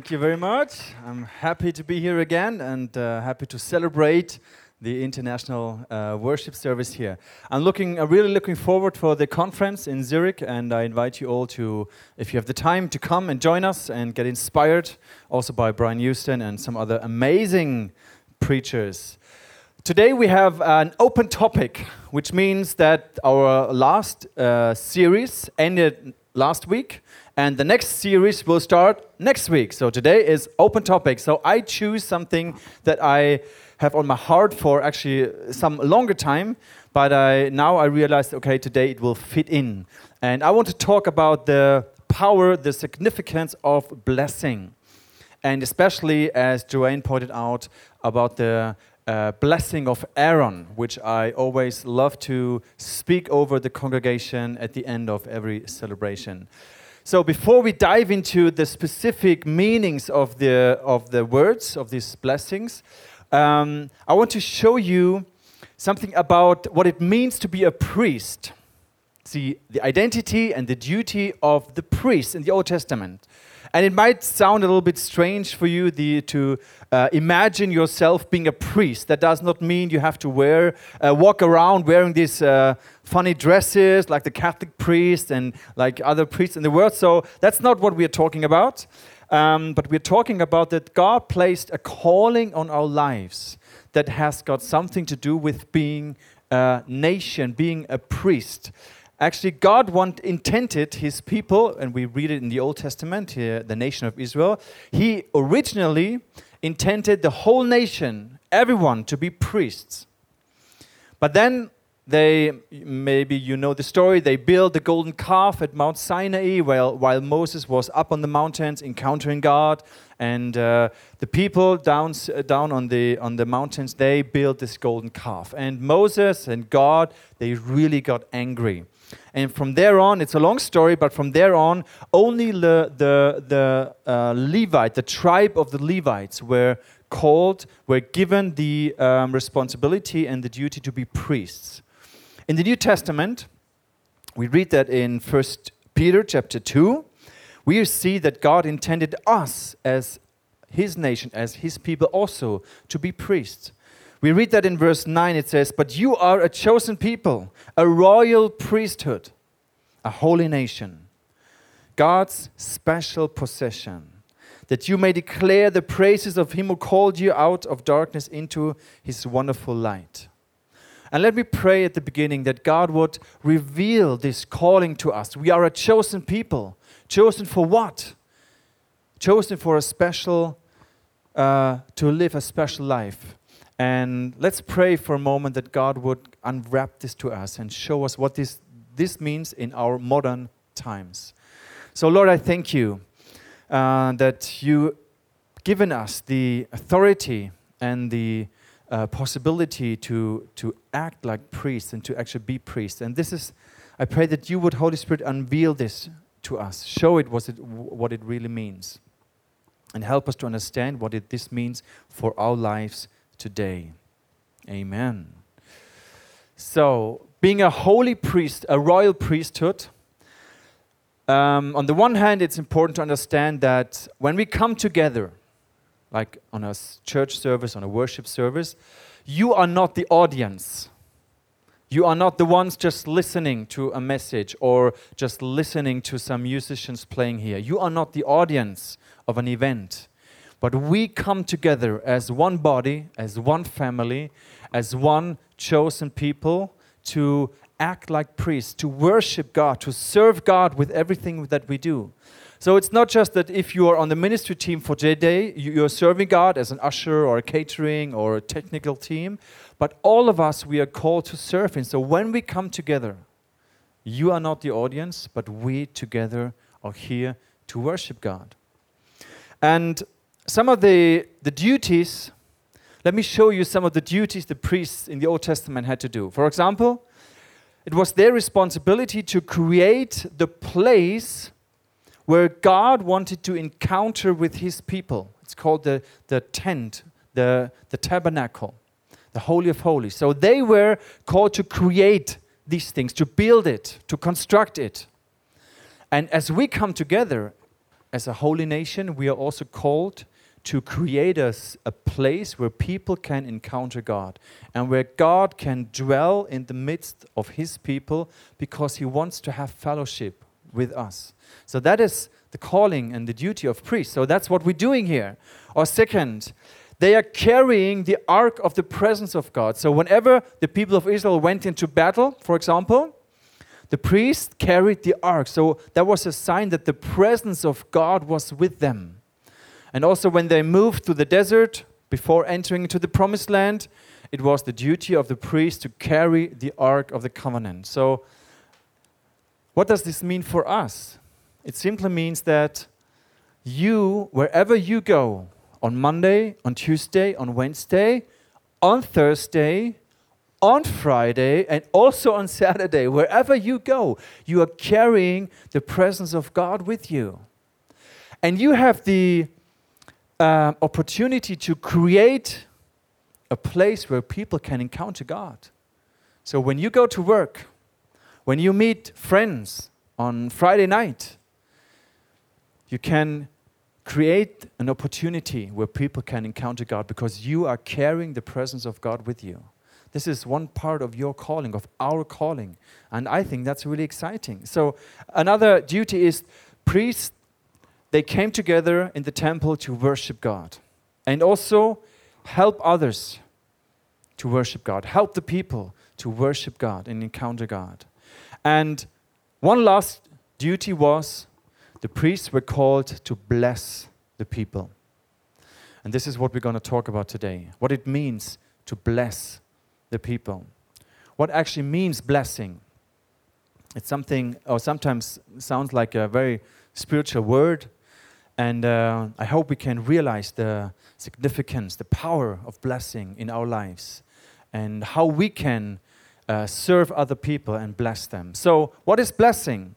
Thank you very much. I'm happy to be here again and uh, happy to celebrate the international uh, worship service here. I'm looking, I'm really looking forward for the conference in Zurich, and I invite you all to, if you have the time, to come and join us and get inspired, also by Brian Houston and some other amazing preachers. Today we have an open topic, which means that our last uh, series ended last week, and the next series will start next week. So today is open topic. So I choose something that I have on my heart for actually some longer time, but I, now I realized, okay, today it will fit in. And I want to talk about the power, the significance of blessing. And especially, as Joanne pointed out, about the uh, blessing of Aaron, which I always love to speak over the congregation at the end of every celebration. So before we dive into the specific meanings of the, of the words of these blessings, um, I want to show you something about what it means to be a priest. See, the identity and the duty of the priest in the Old Testament. And it might sound a little bit strange for you the, to uh, imagine yourself being a priest. That does not mean you have to wear, uh, walk around wearing these uh, funny dresses like the Catholic priest and like other priests in the world. So that's not what we are talking about. Um, but we're talking about that God placed a calling on our lives that has got something to do with being a nation, being a priest. Actually, God want, intended his people, and we read it in the Old Testament, here, the nation of Israel. He originally intended the whole nation, everyone, to be priests. But then they maybe you know the story they built the golden calf at mount sinai while, while moses was up on the mountains encountering god. And uh, the people down, down on, the, on the mountains they built this golden calf. And moses and god they really got angry. And from there on it's a long story but from there on only the, the, the uh, levite the tribe of the levites were called were given the um, responsibility and the duty to be priests in the New Testament, we read that in 1 Peter chapter 2, we see that God intended us as his nation, as his people also, to be priests. We read that in verse 9, it says, But you are a chosen people, a royal priesthood, a holy nation, God's special possession, that you may declare the praises of him who called you out of darkness into his wonderful light. And let me pray at the beginning that God would reveal this calling to us. We are a chosen people. Chosen for what? Chosen for a special, uh, to live a special life. And let's pray for a moment that God would unwrap this to us and show us what this, this means in our modern times. So, Lord, I thank you uh, that you given us the authority and the uh, possibility to, to act like priests and to actually be priests. And this is, I pray that you would, Holy Spirit, unveil this to us, show it, what it, what it really means, and help us to understand what it, this means for our lives today. Amen. So, being a holy priest, a royal priesthood, um, on the one hand, it's important to understand that when we come together, like on a church service, on a worship service, you are not the audience. You are not the ones just listening to a message or just listening to some musicians playing here. You are not the audience of an event. But we come together as one body, as one family, as one chosen people to act like priests, to worship God, to serve God with everything that we do. So it's not just that if you are on the ministry team for J-Day, you're serving God as an usher or a catering or a technical team, but all of us, we are called to serve Him. So when we come together, you are not the audience, but we together are here to worship God. And some of the, the duties, let me show you some of the duties the priests in the Old Testament had to do. For example, it was their responsibility to create the place where God wanted to encounter with his people. It's called the, the tent, the, the tabernacle, the Holy of Holies. So they were called to create these things, to build it, to construct it. And as we come together, as a holy nation, we are also called to create us a place where people can encounter God and where God can dwell in the midst of his people because he wants to have fellowship with us. So that is the calling and the duty of priests. So that's what we're doing here. Or second, they are carrying the ark of the presence of God. So whenever the people of Israel went into battle, for example, the priest carried the ark. So that was a sign that the presence of God was with them. And also, when they moved to the desert before entering into the promised land, it was the duty of the priest to carry the ark of the covenant. So, what does this mean for us? It simply means that you, wherever you go, on Monday, on Tuesday, on Wednesday, on Thursday, on Friday, and also on Saturday, wherever you go, you are carrying the presence of God with you. And you have the uh, opportunity to create a place where people can encounter God. So when you go to work, when you meet friends on Friday night, you can create an opportunity where people can encounter God because you are carrying the presence of God with you. This is one part of your calling, of our calling. And I think that's really exciting. So, another duty is priests they came together in the temple to worship God and also help others to worship God, help the people to worship God and encounter God. And one last duty was the priests were called to bless the people. And this is what we're going to talk about today what it means to bless the people. What actually means blessing? It's something, or sometimes sounds like a very spiritual word, and uh, I hope we can realize the significance, the power of blessing in our lives, and how we can uh, serve other people and bless them. So, what is blessing?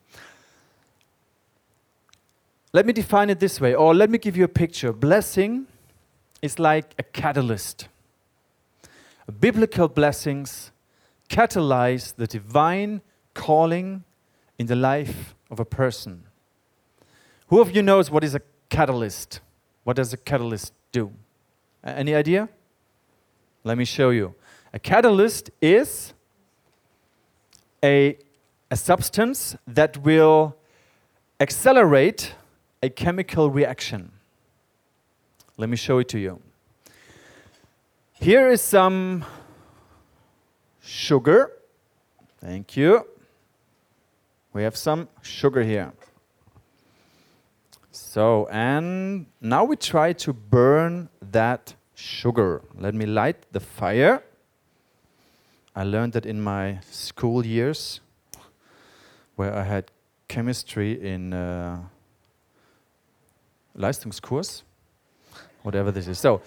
Let me define it this way, or let me give you a picture. Blessing is like a catalyst. Biblical blessings catalyze the divine calling in the life of a person. Who of you knows what is a catalyst. What does a catalyst do? Any idea? Let me show you. A catalyst is a, a substance that will accelerate a chemical reaction. Let me show it to you. Here is some sugar. Thank you. We have some sugar here. So, and now we try to burn that sugar. Let me light the fire. I learned that in my school years, where I had chemistry in uh, Leistungskurs, whatever this is. So,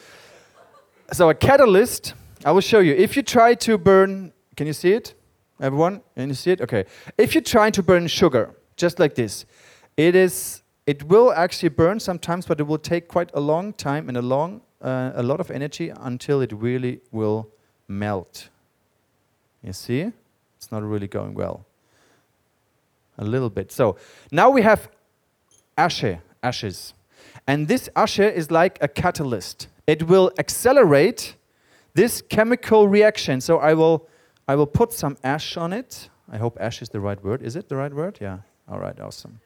so a catalyst, I will show you. If you try to burn, can you see it? Everyone? Can you see it? Okay. If you try to burn sugar, just like this, it is it will actually burn sometimes, but it will take quite a long time and a long, uh, a lot of energy until it really will melt. You see, it's not really going well. A little bit. So now we have ashe, ashes, and this ashe is like a catalyst. It will accelerate this chemical reaction. So I will, I will put some ash on it. I hope ash is the right word. Is it the right word? Yeah. All right. Awesome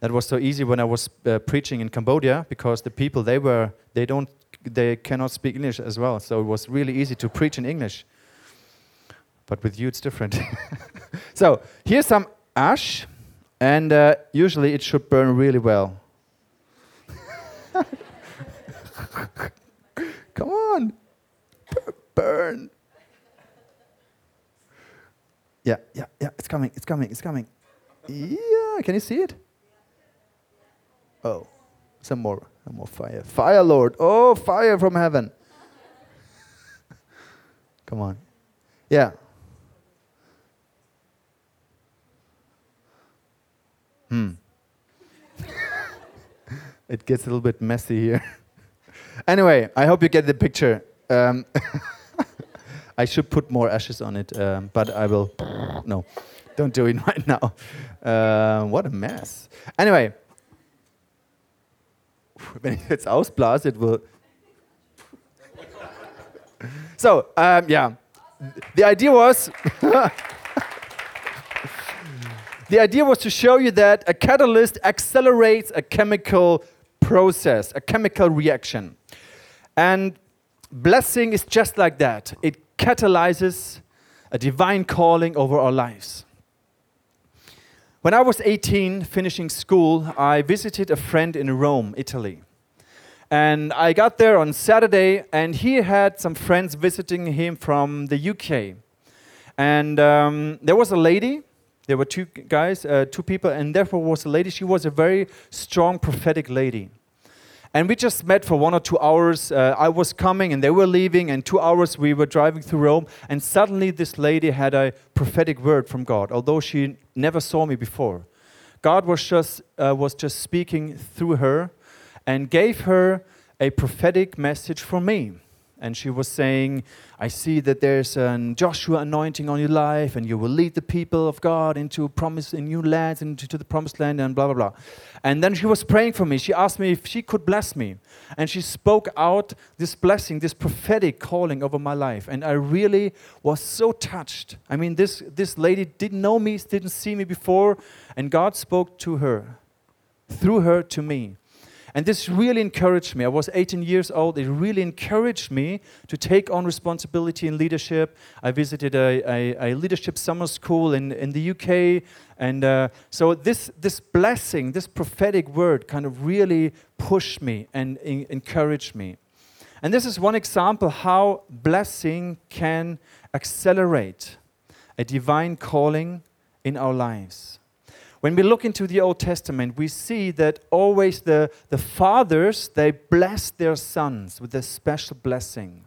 that was so easy when I was uh, preaching in Cambodia because the people they were they don't they cannot speak English as well, so it was really easy to preach in English. But with you, it's different. so here's some ash, and uh, usually it should burn really well. Come on, burn. Yeah, yeah, yeah. It's coming. It's coming. It's coming. Yeah, can you see it? Oh, some more, some more fire. Fire, Lord. Oh, fire from heaven. Come on. Yeah. Hmm. It gets a little bit messy here. anyway, I hope you get the picture. Um, I should put more ashes on it, um, but I will. No, don't do it right now. Uh, what a mess. Anyway, wenn ich jetzt ausblase, it will. so, um, yeah. The idea was. the idea was to show you that a catalyst accelerates a chemical process, a chemical reaction. And blessing is just like that it catalyzes a divine calling over our lives. When I was 18, finishing school, I visited a friend in Rome, Italy. And I got there on Saturday, and he had some friends visiting him from the UK. And um, there was a lady, there were two guys, uh, two people, and therefore was a lady. She was a very strong prophetic lady. And we just met for one or two hours. Uh, I was coming and they were leaving, and two hours we were driving through Rome. And suddenly, this lady had a prophetic word from God, although she never saw me before. God was just, uh, was just speaking through her and gave her a prophetic message for me and she was saying, I see that there's a Joshua anointing on your life, and you will lead the people of God into promise in new lands, into to the promised land, and blah blah blah. And then she was praying for me. She asked me if she could bless me, and she spoke out this blessing, this prophetic calling over my life, and I really was so touched. I mean, this this lady didn't know me, didn't see me before, and God spoke to her, through her to me. And this really encouraged me. I was 18 years old. It really encouraged me to take on responsibility in leadership. I visited a, a, a leadership summer school in, in the UK. And uh, so this, this blessing, this prophetic word kind of really pushed me and encouraged me. And this is one example how blessing can accelerate a divine calling in our lives. When we look into the Old Testament, we see that always the, the fathers, they blessed their sons with a special blessing.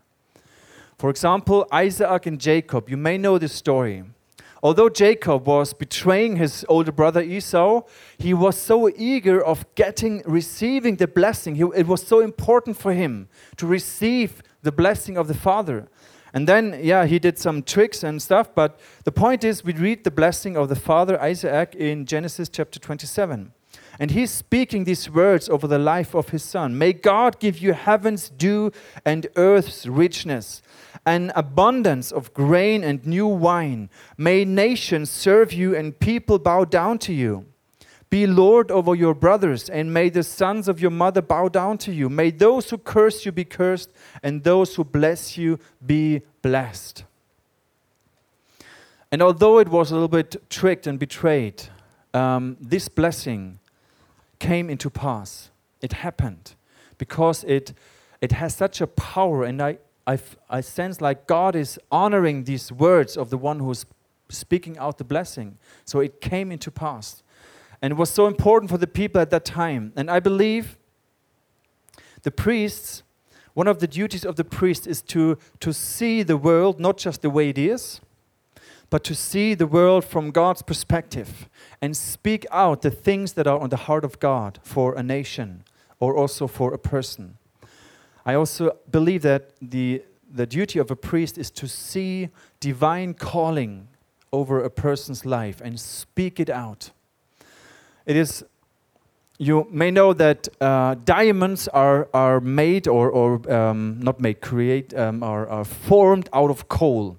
For example, Isaac and Jacob, you may know this story. Although Jacob was betraying his older brother Esau, he was so eager of getting, receiving the blessing. He, it was so important for him to receive the blessing of the father. And then, yeah, he did some tricks and stuff, but the point is, we read the blessing of the father Isaac in Genesis chapter 27. And he's speaking these words over the life of his son. May God give you heaven's dew and earth's richness, an abundance of grain and new wine. May nations serve you and people bow down to you. Be Lord over your brothers, and may the sons of your mother bow down to you. May those who curse you be cursed, and those who bless you be blessed. And although it was a little bit tricked and betrayed, um, this blessing came into pass. It happened because it, it has such a power, and I, I, I sense like God is honoring these words of the one who's speaking out the blessing. So it came into pass. And was so important for the people at that time. And I believe the priests, one of the duties of the priest is to, to see the world not just the way it is, but to see the world from God's perspective and speak out the things that are on the heart of God for a nation or also for a person. I also believe that the, the duty of a priest is to see divine calling over a person's life and speak it out. It is, you may know that uh, diamonds are, are made or, or um, not made, create, um, are, are formed out of coal.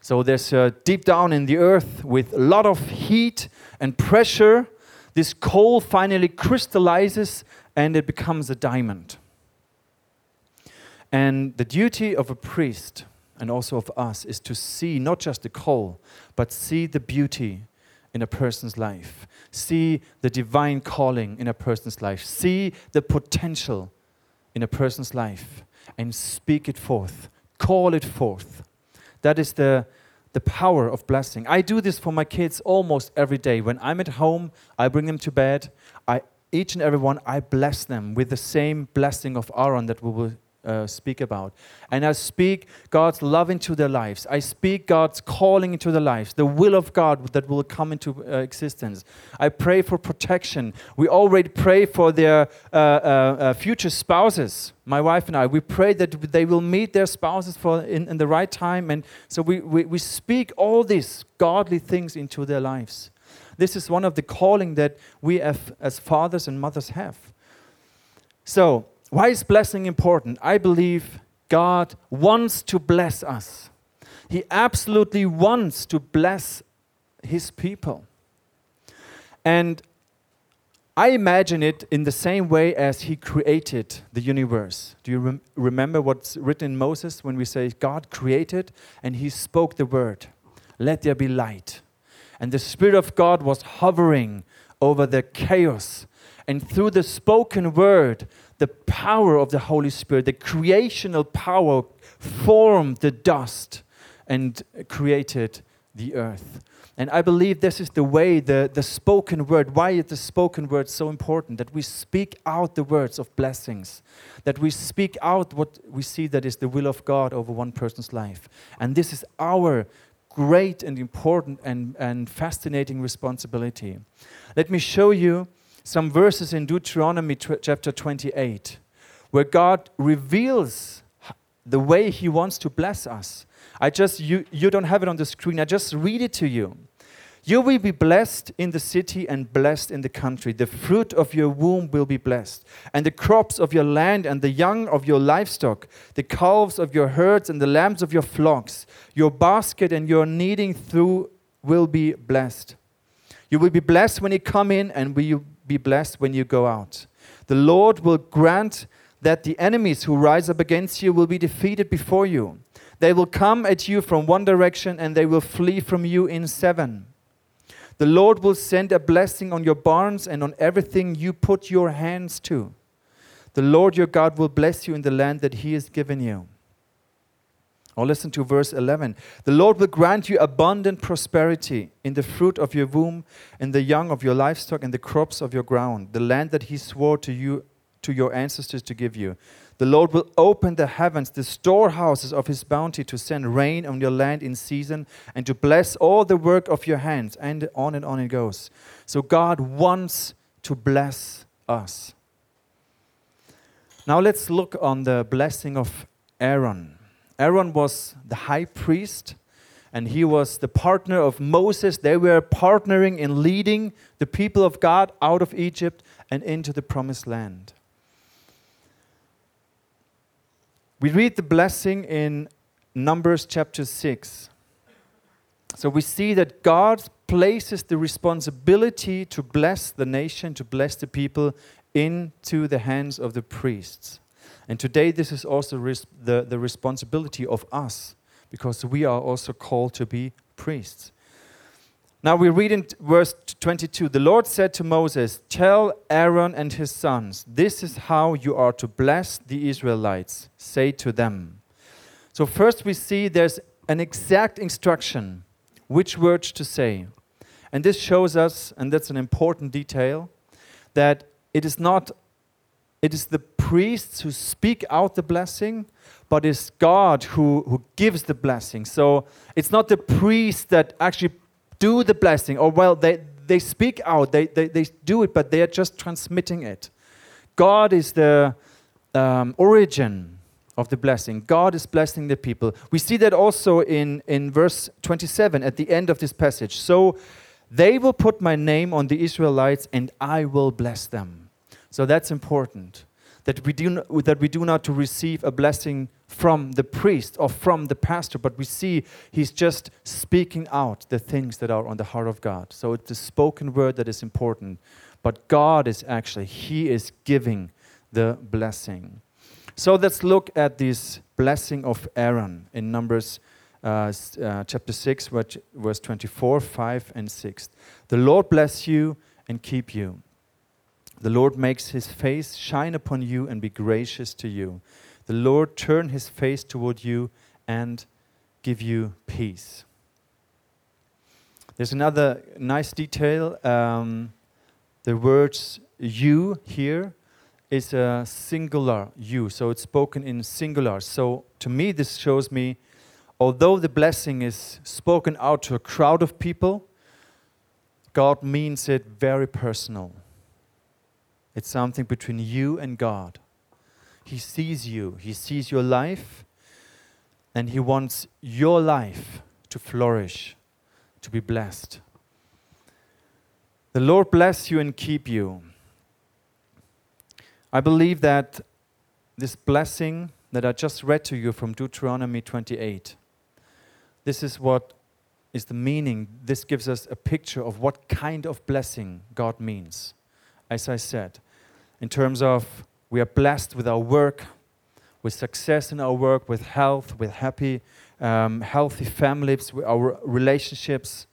So there's uh, deep down in the earth with a lot of heat and pressure, this coal finally crystallizes and it becomes a diamond. And the duty of a priest and also of us is to see not just the coal, but see the beauty in a person's life, see the divine calling in a person's life, see the potential in a person's life, and speak it forth, call it forth. That is the, the power of blessing. I do this for my kids almost every day. When I'm at home, I bring them to bed. I, each and every one, I bless them with the same blessing of Aaron that we will uh, speak about. And I speak God's love into their lives. I speak God's calling into their lives, the will of God that will come into uh, existence. I pray for protection. We already pray for their uh, uh, uh, future spouses. My wife and I, we pray that they will meet their spouses for in, in the right time. And so we, we, we speak all these godly things into their lives. This is one of the calling that we have, as fathers and mothers have. So, why is blessing important? I believe God wants to bless us. He absolutely wants to bless his people. And I imagine it in the same way as he created the universe. Do you rem remember what's written in Moses when we say God created and he spoke the word, let there be light. And the Spirit of God was hovering over the chaos. And through the spoken word, the power of the Holy Spirit, the creational power, formed the dust and created the earth. And I believe this is the way, the, the spoken word, why is the spoken word so important? That we speak out the words of blessings, that we speak out what we see that is the will of God over one person's life. And this is our great and important and, and fascinating responsibility. Let me show you some verses in Deuteronomy chapter 28 where God reveals the way He wants to bless us. I just, you, you don't have it on the screen, I just read it to you. You will be blessed in the city and blessed in the country. The fruit of your womb will be blessed, and the crops of your land and the young of your livestock, the calves of your herds and the lambs of your flocks. Your basket and your kneading through will be blessed. You will be blessed when you come in, and will be blessed when you go out. The Lord will grant that the enemies who rise up against you will be defeated before you. They will come at you from one direction, and they will flee from you in seven. The Lord will send a blessing on your barns and on everything you put your hands to. The Lord your God will bless you in the land that he has given you. Or listen to verse 11. The Lord will grant you abundant prosperity in the fruit of your womb, in the young of your livestock, and the crops of your ground, the land that he swore to you to your ancestors to give you. The Lord will open the heavens, the storehouses of his bounty, to send rain on your land in season and to bless all the work of your hands. And on and on it goes. So God wants to bless us. Now let's look on the blessing of Aaron. Aaron was the high priest and he was the partner of Moses. They were partnering in leading the people of God out of Egypt and into the promised land. We read the blessing in Numbers chapter 6. So we see that God places the responsibility to bless the nation, to bless the people, into the hands of the priests. And today, this is also the, the responsibility of us, because we are also called to be priests. Now we read in verse 22 The Lord said to Moses, Tell Aaron and his sons, this is how you are to bless the Israelites. Say to them. So, first we see there's an exact instruction which words to say. And this shows us, and that's an important detail, that it is not it is the priests who speak out the blessing, but it's God who, who gives the blessing. So it's not the priest that actually do the blessing, or well, they, they speak out, they, they, they do it, but they are just transmitting it. God is the um, origin of the blessing. God is blessing the people. We see that also in, in verse 27 at the end of this passage. So they will put my name on the Israelites and I will bless them. So that's important that we do not, that we do not to receive a blessing from the priest or from the pastor, but we see he's just speaking out the things that are on the heart of God. So it's the spoken word that is important, but God is actually he is giving the blessing. So let's look at this blessing of Aaron in Numbers uh, uh, chapter 6, verse 24, 5, and 6. The Lord bless you and keep you. The Lord makes his face shine upon you and be gracious to you. The Lord turn his face toward you and give you peace. There's another nice detail. Um, the words you here is a singular you, so it's spoken in singular. So to me, this shows me, although the blessing is spoken out to a crowd of people, God means it very personal. It's something between you and God. He sees you, He sees your life, and He wants your life to flourish, to be blessed. The Lord bless you and keep you. I believe that this blessing that I just read to you from Deuteronomy 28, this is what is the meaning. This gives us a picture of what kind of blessing God means. As I said, in terms of we are blessed with our work, with success in our work, with health, with happy, um, healthy families, with our relationships,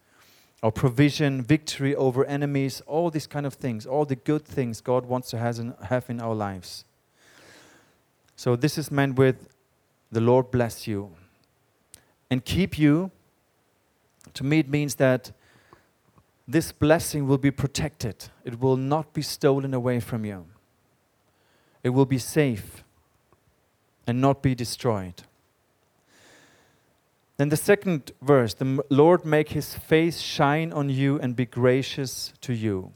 our provision, victory over enemies, all these kind of things, all the good things God wants to in, have in our lives. So this is meant with the Lord bless you and keep you. To me, it means that this blessing will be protected. It will not be stolen away from you. It will be safe and not be destroyed. Then the second verse the Lord make his face shine on you and be gracious to you.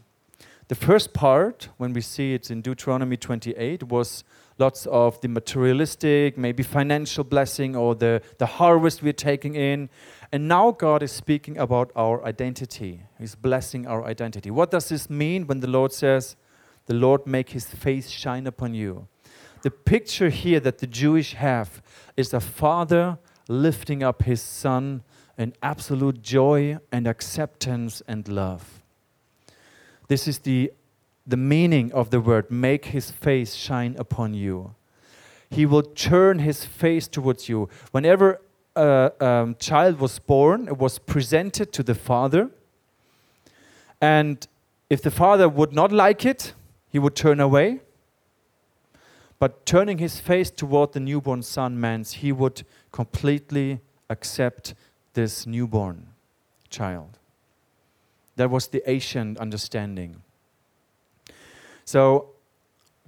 The first part, when we see it in Deuteronomy 28, was lots of the materialistic, maybe financial blessing or the, the harvest we're taking in. And now God is speaking about our identity. He's blessing our identity. What does this mean when the Lord says, The Lord make his face shine upon you? The picture here that the Jewish have is a father lifting up his son in absolute joy and acceptance and love. This is the, the meaning of the word make his face shine upon you. He will turn his face towards you. Whenever a um, child was born, it was presented to the father. And if the father would not like it, he would turn away. But turning his face toward the newborn son means he would completely accept this newborn child. That was the ancient understanding. So,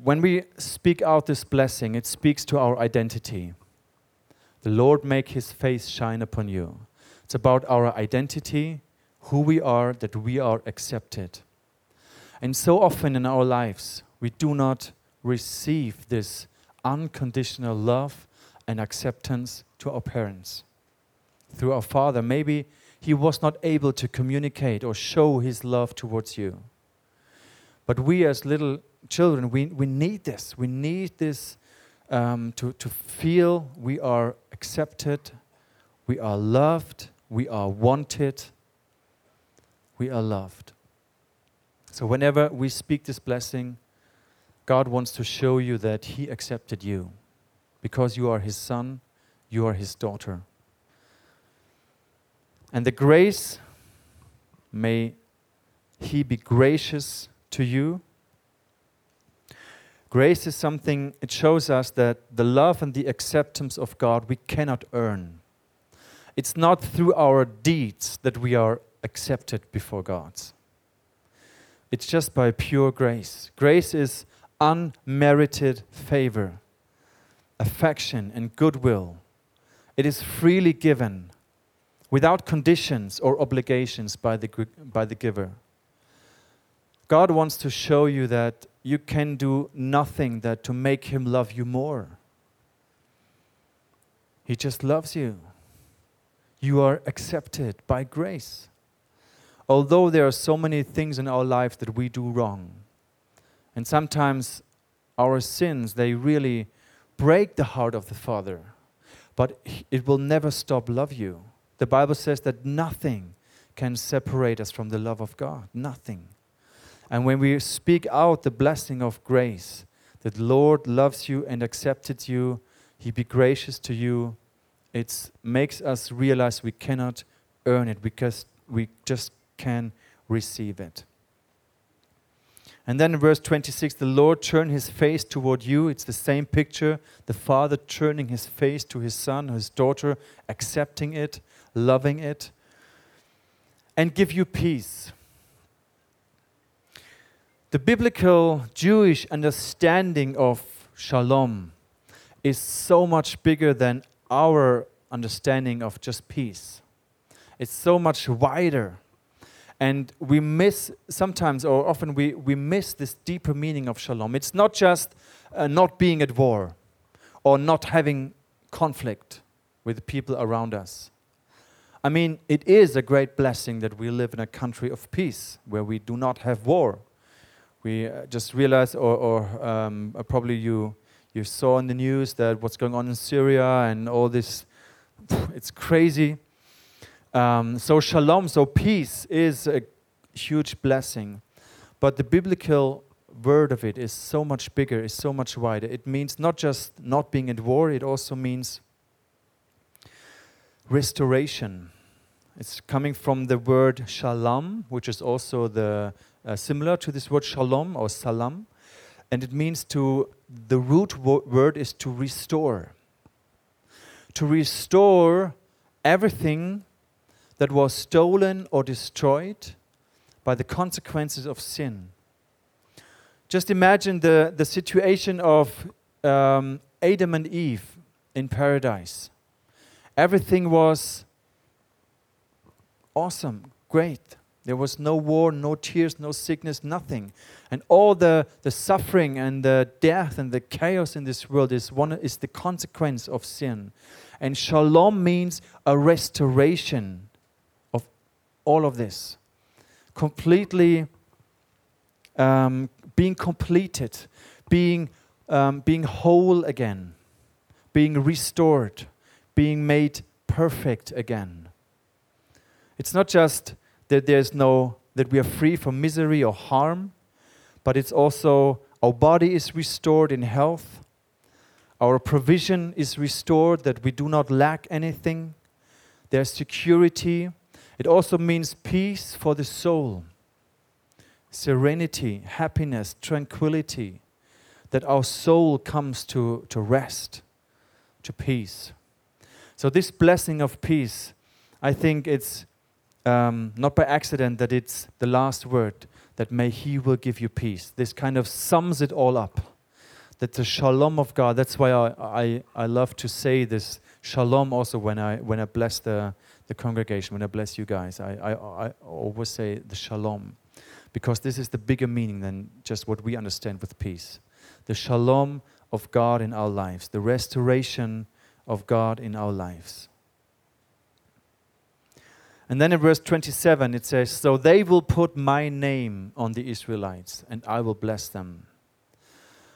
when we speak out this blessing, it speaks to our identity. The Lord make his face shine upon you. It's about our identity, who we are, that we are accepted. And so often in our lives, we do not receive this unconditional love and acceptance to our parents. Through our father, maybe he was not able to communicate or show his love towards you. But we, as little children, we, we need this. We need this um, to, to feel we are accepted, we are loved, we are wanted, we are loved. So, whenever we speak this blessing, God wants to show you that He accepted you because you are His son, you are His daughter. And the grace, may He be gracious to you. Grace is something, it shows us that the love and the acceptance of God we cannot earn. It's not through our deeds that we are accepted before God. It's just by pure grace. Grace is unmerited favor, affection, and goodwill. It is freely given without conditions or obligations by the, by the giver. God wants to show you that you can do nothing that to make him love you more. He just loves you. You are accepted by grace. Although there are so many things in our life that we do wrong, and sometimes our sins, they really break the heart of the Father. But it will never stop love you. The Bible says that nothing can separate us from the love of God. Nothing. And when we speak out the blessing of grace, that Lord loves you and accepted you, He be gracious to you, it makes us realize we cannot earn it because we just can receive it. And then in verse 26, the Lord turned his face toward you. It's the same picture. The father turning his face to his son, his daughter, accepting it, loving it, and give you peace. The biblical Jewish understanding of shalom is so much bigger than our understanding of just peace. It's so much wider. And we miss sometimes, or often, we, we miss this deeper meaning of shalom. It's not just uh, not being at war or not having conflict with the people around us. I mean, it is a great blessing that we live in a country of peace where we do not have war, we uh, just realized, or, or um, uh, probably you, you saw in the news that what's going on in Syria and all this, it's crazy. Um, so, shalom, so peace is a huge blessing. But the biblical word of it is so much bigger, is so much wider. It means not just not being at war, it also means restoration. It's coming from the word shalom, which is also the uh, similar to this word shalom or salam, and it means to the root wo- word is to restore. To restore everything that was stolen or destroyed by the consequences of sin. Just imagine the, the situation of um, Adam and Eve in paradise. Everything was awesome, great. There was no war, no tears, no sickness, nothing. And all the, the suffering and the death and the chaos in this world is, one, is the consequence of sin. And shalom means a restoration of all of this. Completely um, being completed, being, um, being whole again, being restored, being made perfect again. It's not just that there's no that we are free from misery or harm, but it's also our body is restored in health, our provision is restored, that we do not lack anything, there's security. It also means peace for the soul serenity, happiness, tranquility, that our soul comes to, to rest, to peace. So, this blessing of peace, I think it's um, not by accident that it's the last word that may He will give you peace. This kind of sums it all up. That the shalom of God, that's why I, I, I love to say this shalom also when I, when I bless the, the congregation, when I bless you guys. I, I, I always say the shalom because this is the bigger meaning than just what we understand with peace. The shalom of God in our lives, the restoration of God in our lives. And then in verse 27 it says, So they will put my name on the Israelites, and I will bless them.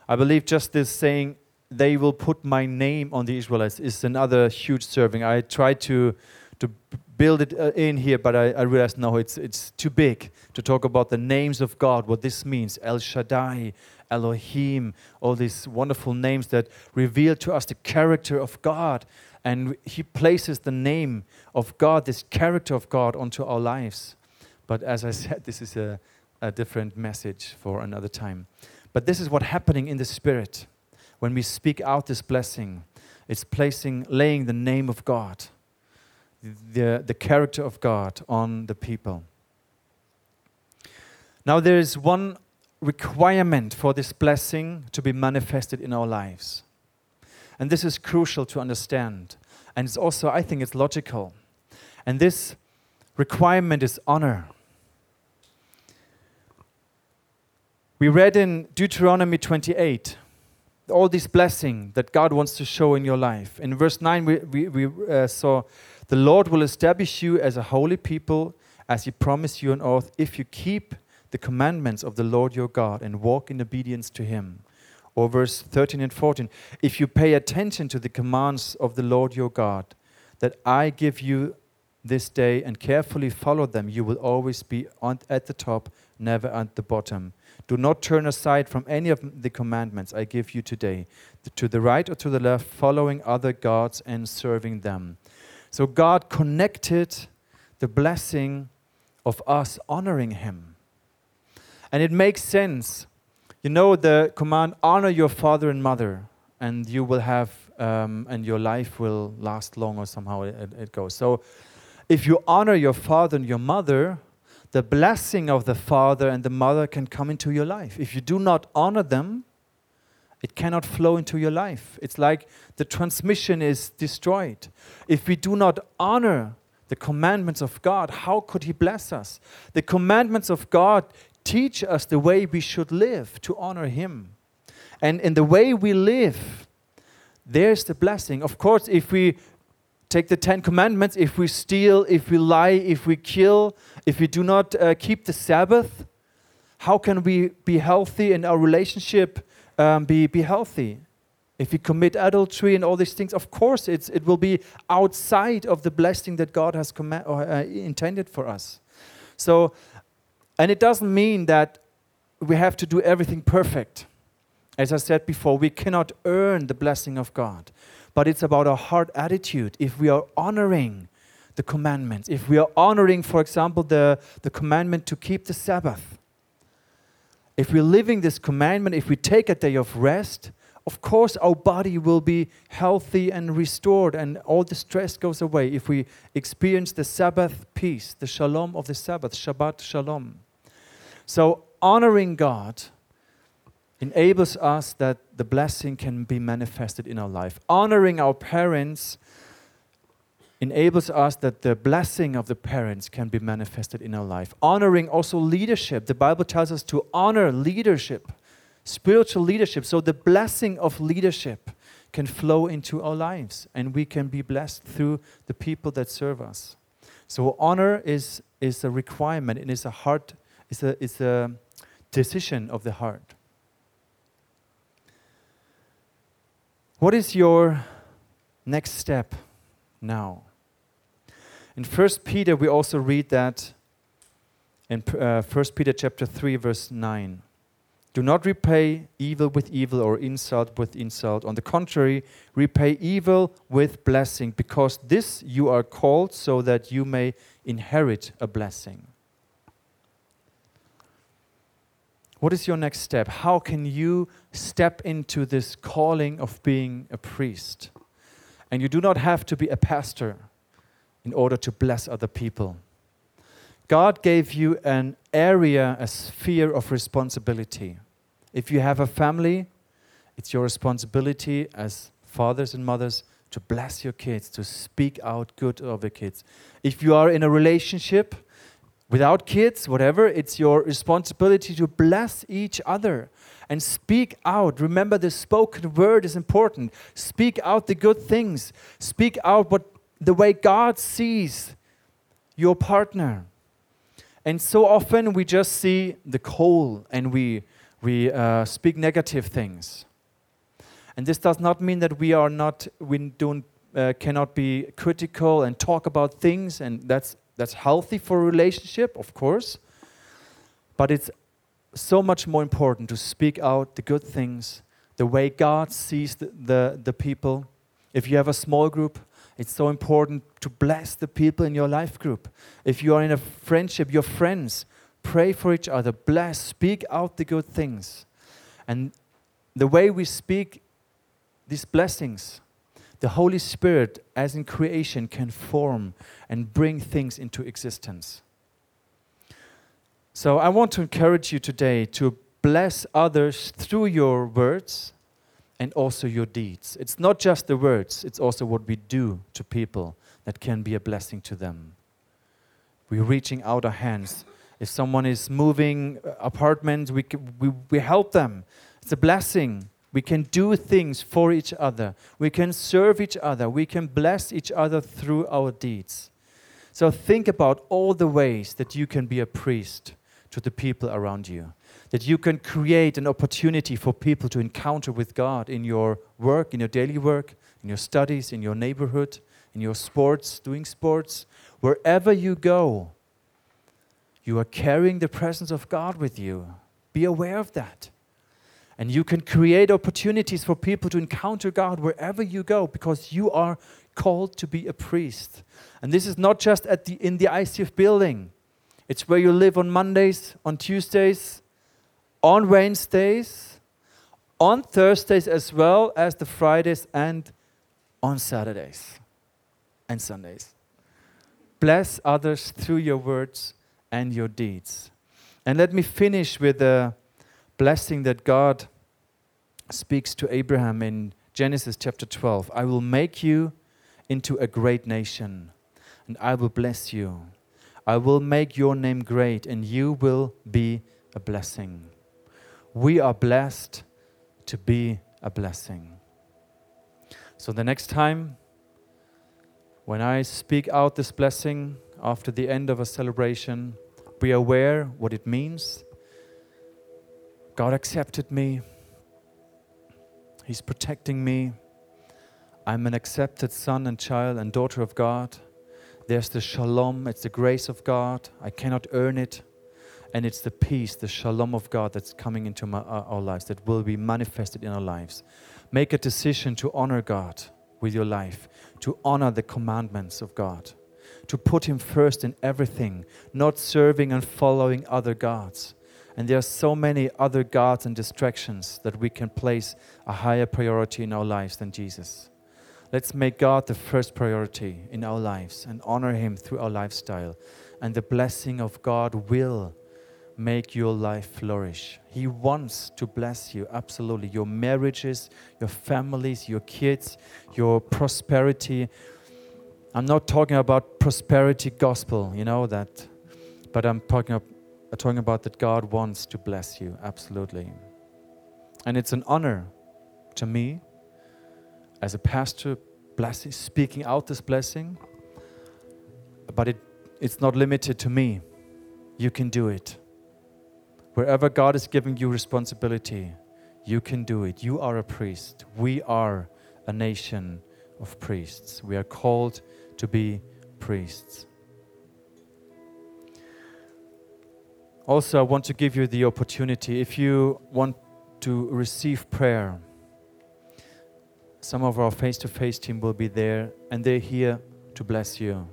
I believe just this saying, they will put my name on the Israelites, is another huge serving. I tried to, to build it uh, in here, but I, I realized no, it's, it's too big to talk about the names of God, what this means El Shaddai, Elohim, all these wonderful names that reveal to us the character of God. And He places the name of God, this character of God, onto our lives. But as I said, this is a, a different message for another time. But this is what's happening in the Spirit. When we speak out this blessing, it's placing, laying the name of God the, the character of God on the people. Now, there is one requirement for this blessing to be manifested in our lives. And this is crucial to understand. And it's also, I think, it's logical. And this requirement is honor. We read in Deuteronomy 28 all this blessing that God wants to show in your life. In verse 9, we, we, we uh, saw the Lord will establish you as a holy people, as He promised you on oath, if you keep the commandments of the Lord your God and walk in obedience to Him. Or verse 13 and 14 if you pay attention to the commands of the Lord your God that I give you this day and carefully follow them, you will always be on, at the top, never at the bottom. Do not turn aside from any of the commandments I give you today, to the right or to the left, following other gods and serving them. So God connected the blessing of us honoring Him. And it makes sense. You know the command honor your father and mother, and you will have, um, and your life will last long, or somehow it, it goes. So if you honor your father and your mother, the blessing of the father and the mother can come into your life. If you do not honor them, it cannot flow into your life. It's like the transmission is destroyed. If we do not honor the commandments of God, how could He bless us? The commandments of God teach us the way we should live to honor Him. And in the way we live, there's the blessing. Of course, if we take the Ten Commandments, if we steal, if we lie, if we kill, if we do not uh, keep the Sabbath, How can we be healthy in our relationship, um, be, be healthy? If we commit adultery and all these things, of course it's, it will be outside of the blessing that God has or, uh, intended for us. So, and it doesn't mean that we have to do everything perfect. As I said before, we cannot earn the blessing of God, but it's about our heart attitude. If we are honoring the commandments, if we are honoring, for example, the, the commandment to keep the Sabbath, if we're living this commandment, if we take a day of rest, of course our body will be healthy and restored and all the stress goes away if we experience the Sabbath peace, the shalom of the Sabbath, Shabbat shalom. So honoring God enables us that the blessing can be manifested in our life. Honoring our parents enables us that the blessing of the parents can be manifested in our life. Honoring also leadership. The Bible tells us to honor leadership, spiritual leadership. So the blessing of leadership can flow into our lives and we can be blessed through the people that serve us. So honor is, is a requirement and is a heart, is a, is a decision of the heart. What is your next step now? In 1 Peter, we also read that in uh, 1 Peter chapter 3, verse 9. Do not repay evil with evil or insult with insult. On the contrary, repay evil with blessing, because this you are called so that you may inherit a blessing. What is your next step? How can you step into this calling of being a priest? And you do not have to be a pastor in order to bless other people. God gave you an area, a sphere of responsibility. If you have a family, it's your responsibility as fathers and mothers to bless your kids, to speak out good of kids. If you are in a relationship, Without kids, whatever, it's your responsibility to bless each other and speak out. Remember, the spoken word is important. Speak out the good things. Speak out what the way God sees your partner. And so often we just see the coal and we, we uh, speak negative things. And this does not mean that we are not, we don't, uh, cannot be critical and talk about things, and that's that's healthy for a relationship, of course. But it's so much more important to speak out the good things, the way God sees the, the, the people. If you have a small group, it's so important to bless the people in your life group. If you are in a friendship, your friends, pray for each other, bless, speak out the good things. And the way we speak these blessings the Holy Spirit, as in creation, can form and bring things into existence. So I want to encourage you today to bless others through your words and also your deeds. It's not just the words, it's also what we do to people that can be a blessing to them. We're reaching out our hands. If someone is moving uh, apartments, we, we, we help them. It's a blessing. We can do things for each other. We can serve each other. We can bless each other through our deeds. So think about all the ways that you can be a priest to the people around you. That you can create an opportunity for people to encounter with God in your work, in your daily work, in your studies, in your neighborhood, in your sports, doing sports. Wherever you go, you are carrying the presence of God with you. Be aware of that. And you can create opportunities for people to encounter God wherever you go because you are called to be a priest. And this is not just at the, in the ICF building, it's where you live on Mondays, on Tuesdays, on Wednesdays, on Thursdays, as well as the Fridays and on Saturdays and Sundays. Bless others through your words and your deeds. And let me finish with a blessing that God speaks to Abraham in Genesis chapter 12 I will make you into a great nation, and I will bless you. I will make your name great, and you will be a blessing. We are blessed to be a blessing. So, the next time when I speak out this blessing after the end of a celebration, be aware what it means God accepted me. He's protecting me. I'm an accepted son and child and daughter of God. There's the shalom, it's the grace of God. I cannot earn it. And it's the peace, the shalom of God that's coming into my, our lives, that will be manifested in our lives. Make a decision to honor God with your life, to honor the commandments of God, to put Him first in everything, not serving and following other gods. And there are so many other gods and distractions that we can place a higher priority in our lives than Jesus. Let's make God the first priority in our lives and honor Him through our lifestyle. And the blessing of God will make your life flourish. He wants to bless you, absolutely. Your marriages, your families, your kids, your prosperity. I'm not talking about prosperity gospel, you know that, but I'm talking, I'm talking about that God wants to bless you, absolutely. And it's an honor to me as a pastor, blessing, speaking out this blessing, but it, it's not limited to me. You can do it. Wherever God is giving you responsibility, you can do it. You are a priest. We are a nation of priests. We are called to be priests. Also, I want to give you the opportunity if you want to receive prayer some of our face to face team will be there and they're here to bless you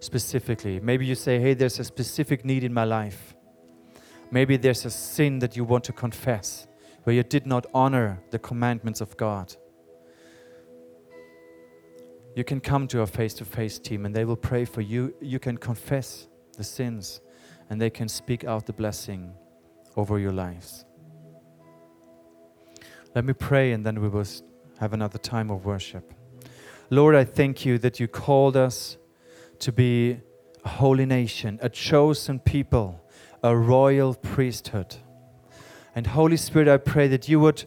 specifically. Maybe you say, hey, there's a specific need in my life. Maybe there's a sin that you want to confess where you did not honor the commandments of God. You can come to our face to face team and they will pray for you. You can confess the sins and they can speak out the blessing over your lives. Let me pray and then we will have another time of worship. Lord, I thank you that you called us to be a holy nation, a chosen people, a royal priesthood. And Holy Spirit, I pray that you would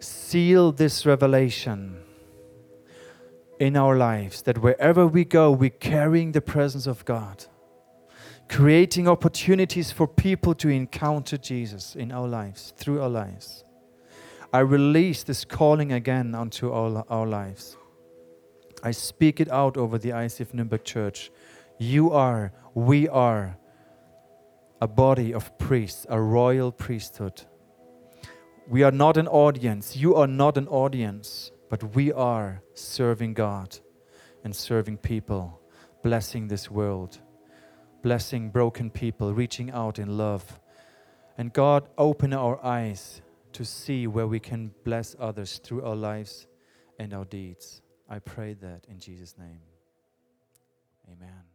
seal this revelation in our lives, that wherever we go, we're carrying the presence of God, creating opportunities for people to encounter Jesus in our lives, through our lives. I release this calling again onto all our lives. I speak it out over the ICF Nürnberg Church. You are, we are a body of priests, a royal priesthood. We are not an audience. You are not an audience, but we are serving God and serving people, blessing this world, blessing broken people, reaching out in love. And God, open our eyes to see where we can bless others through our lives and our deeds. I pray that in Jesus' name. Amen.